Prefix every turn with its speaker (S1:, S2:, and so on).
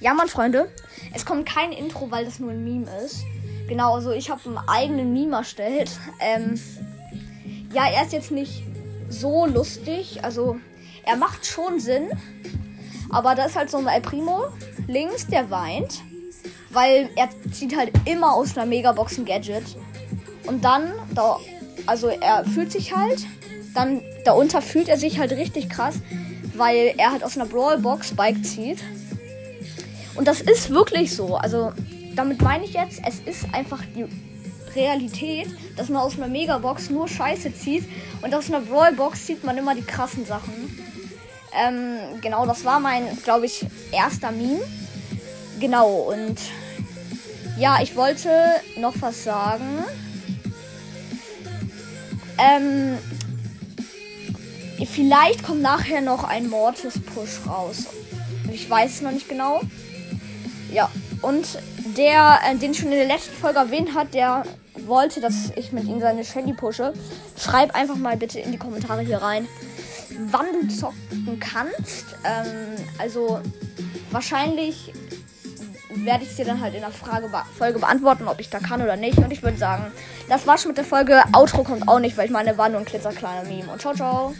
S1: Ja, Mann, Freunde, es kommt kein Intro, weil das nur ein Meme ist. Genau, also ich habe einen eigenen Meme erstellt. Ähm, ja, er ist jetzt nicht so lustig. Also, er macht schon Sinn. Aber da ist halt so ein El Primo links, der weint. Weil er zieht halt immer aus einer Megabox ein Gadget. Und dann, da, also er fühlt sich halt. Dann darunter fühlt er sich halt richtig krass. Weil er halt aus einer Brawlbox Bike zieht. Und das ist wirklich so. Also, damit meine ich jetzt, es ist einfach die Realität, dass man aus einer Megabox nur Scheiße zieht und aus einer Brawlbox zieht man immer die krassen Sachen. Ähm, genau, das war mein, glaube ich, erster Meme. Genau, und ja, ich wollte noch was sagen. Ähm, vielleicht kommt nachher noch ein Mortis-Push raus. Ich weiß es noch nicht genau. Ja, und der, äh, den schon in der letzten Folge erwähnt hat, der wollte, dass ich mit ihm seine Shelly pushe. Schreib einfach mal bitte in die Kommentare hier rein, wann du zocken kannst. Ähm, also wahrscheinlich werde ich es dir dann halt in der Frage Folge beantworten, ob ich da kann oder nicht. Und ich würde sagen, das war's schon mit der Folge. Outro kommt auch nicht, weil ich meine, war nur ein klitzerkleiner Meme. Und ciao, ciao.